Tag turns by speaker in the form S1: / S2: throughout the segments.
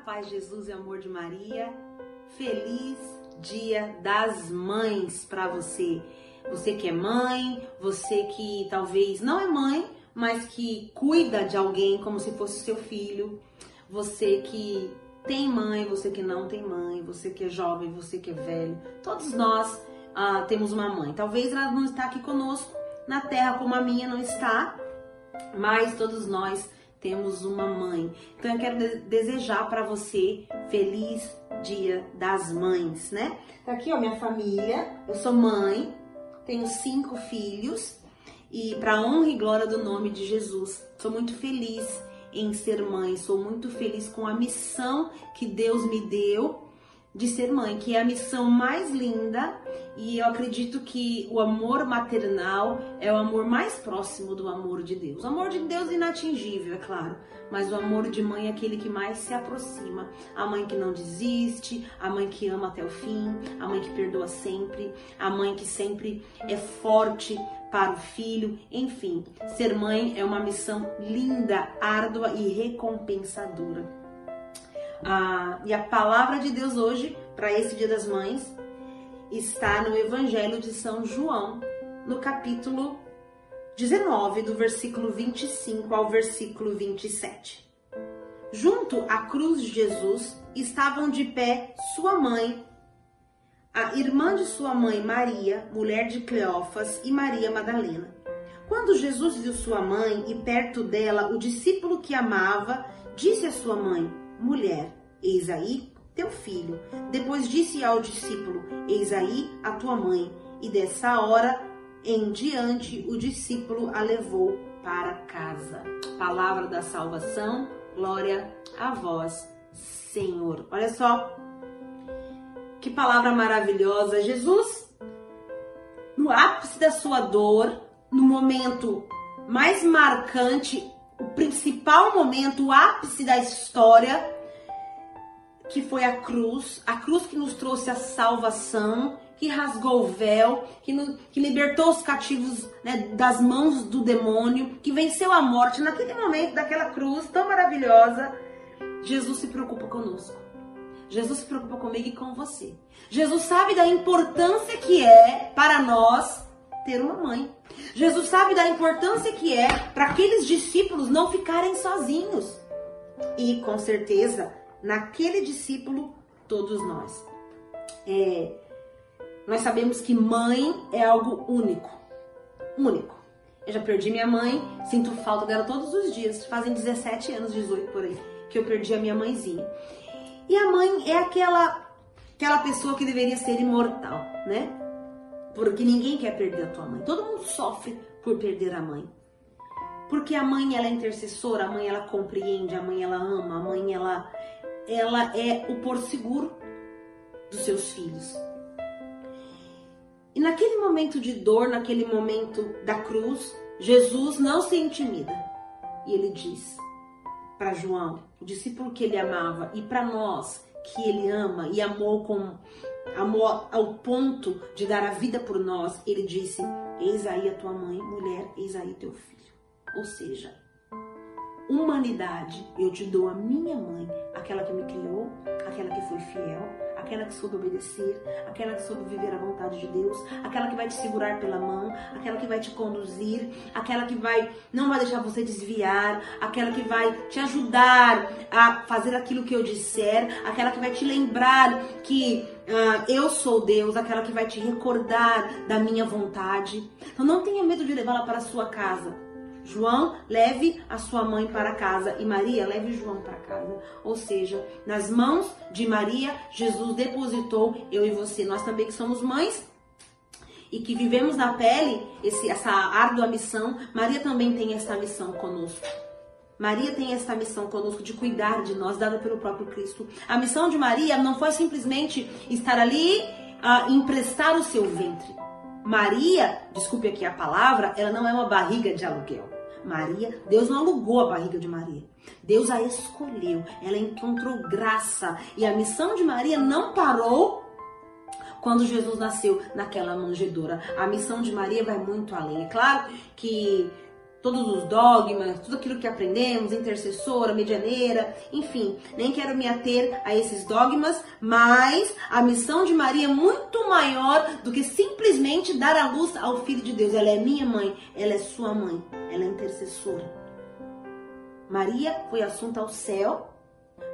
S1: paz de Jesus e amor de Maria. Feliz Dia das Mães para você. Você que é mãe, você que talvez não é mãe, mas que cuida de alguém como se fosse seu filho. Você que tem mãe, você que não tem mãe, você que é jovem, você que é velho. Todos nós ah, temos uma mãe. Talvez ela não está aqui conosco na terra como a minha não está, mas todos nós temos uma mãe. Então eu quero desejar para você feliz Dia das Mães, né? Tá aqui, ó, minha família. Eu sou mãe, tenho cinco filhos e para honra e glória do nome de Jesus, sou muito feliz em ser mãe, sou muito feliz com a missão que Deus me deu de ser mãe, que é a missão mais linda e eu acredito que o amor maternal é o amor mais próximo do amor de Deus. O amor de Deus é inatingível, é claro, mas o amor de mãe é aquele que mais se aproxima. A mãe que não desiste, a mãe que ama até o fim, a mãe que perdoa sempre, a mãe que sempre é forte para o filho, enfim, ser mãe é uma missão linda, árdua e recompensadora. Ah, e a palavra de Deus hoje, para esse Dia das Mães, está no Evangelho de São João, no capítulo 19, do versículo 25 ao versículo 27. Junto à cruz de Jesus estavam de pé sua mãe, a irmã de sua mãe Maria, mulher de Cleófas, e Maria Madalena. Quando Jesus viu sua mãe e perto dela o discípulo que amava, disse à sua mãe: Mulher, eis aí teu filho. Depois disse ao discípulo: Eis aí a tua mãe. E dessa hora em diante o discípulo a levou para casa. Palavra da salvação, glória a vós, Senhor. Olha só que palavra maravilhosa. Jesus, no ápice da sua dor, no momento mais marcante o principal momento, o ápice da história, que foi a cruz, a cruz que nos trouxe a salvação, que rasgou o véu, que, no, que libertou os cativos né, das mãos do demônio, que venceu a morte. Naquele momento, daquela cruz tão maravilhosa, Jesus se preocupa conosco. Jesus se preocupa comigo e com você. Jesus sabe da importância que é para nós ter uma mãe. Jesus sabe da importância que é para aqueles discípulos não ficarem sozinhos. E com certeza, naquele discípulo, todos nós. É, nós sabemos que mãe é algo único. Único. Eu já perdi minha mãe, sinto falta dela todos os dias. Fazem 17 anos, 18 por aí, que eu perdi a minha mãezinha. E a mãe é aquela aquela pessoa que deveria ser imortal, né? Porque ninguém quer perder a tua mãe. Todo mundo sofre por perder a mãe. Porque a mãe ela é intercessora, a mãe ela compreende, a mãe ela ama, a mãe ela ela é o por seguro dos seus filhos. E naquele momento de dor, naquele momento da cruz, Jesus não se intimida. E ele diz para João, o discípulo que ele amava, e para nós que ele ama e amou com amou ao ponto de dar a vida por nós, ele disse: Eis aí a tua mãe, mulher, eis aí teu filho. Ou seja, humanidade, eu te dou a minha mãe, aquela que me criou, aquela que foi fiel, aquela que soube obedecer, aquela que soube viver a vontade de Deus, aquela que vai te segurar pela mão, aquela que vai te conduzir, aquela que vai não vai deixar você desviar, aquela que vai te ajudar a fazer aquilo que eu disser, aquela que vai te lembrar que uh, eu sou Deus, aquela que vai te recordar da minha vontade. Então não tenha medo de levá-la para a sua casa. João, leve a sua mãe para casa e Maria, leve João para casa. Ou seja, nas mãos de Maria, Jesus depositou eu e você. Nós também que somos mães e que vivemos na pele esse, essa árdua missão, Maria também tem essa missão conosco. Maria tem essa missão conosco de cuidar de nós, dada pelo próprio Cristo. A missão de Maria não foi simplesmente estar ali uh, emprestar o seu ventre. Maria, desculpe aqui a palavra, ela não é uma barriga de aluguel. Maria, Deus não alugou a barriga de Maria. Deus a escolheu. Ela encontrou graça. E a missão de Maria não parou quando Jesus nasceu naquela manjedoura. A missão de Maria vai muito além. É claro que todos os dogmas, tudo aquilo que aprendemos, intercessora, medianeira, enfim, nem quero me ater a esses dogmas, mas a missão de Maria é muito maior do que simplesmente dar a luz ao Filho de Deus. Ela é minha mãe, ela é sua mãe, ela é intercessora. Maria foi assunta ao céu,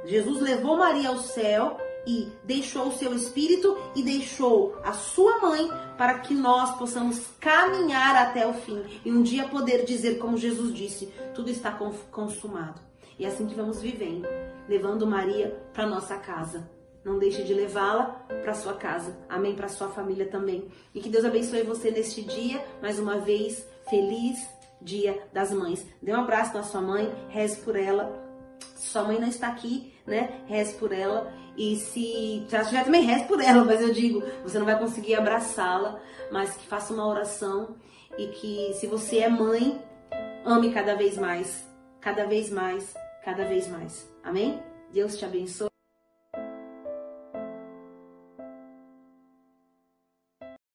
S1: Jesus levou Maria ao céu e deixou o seu espírito e deixou a sua mãe para que nós possamos caminhar até o fim e um dia poder dizer, como Jesus disse, tudo está consumado. E é assim que vamos vivendo, levando Maria para nossa casa. Não deixe de levá-la para sua casa. Amém para sua família também. E que Deus abençoe você neste dia, mais uma vez, feliz Dia das Mães. Dê um abraço na sua mãe, reze por ela. Sua mãe não está aqui, né? Reze por ela. E se, se ela estiver também, reze por ela. Mas eu digo, você não vai conseguir abraçá-la, mas que faça uma oração. E que se você é mãe, ame cada vez mais. Cada vez mais, cada vez mais. Amém? Deus te abençoe.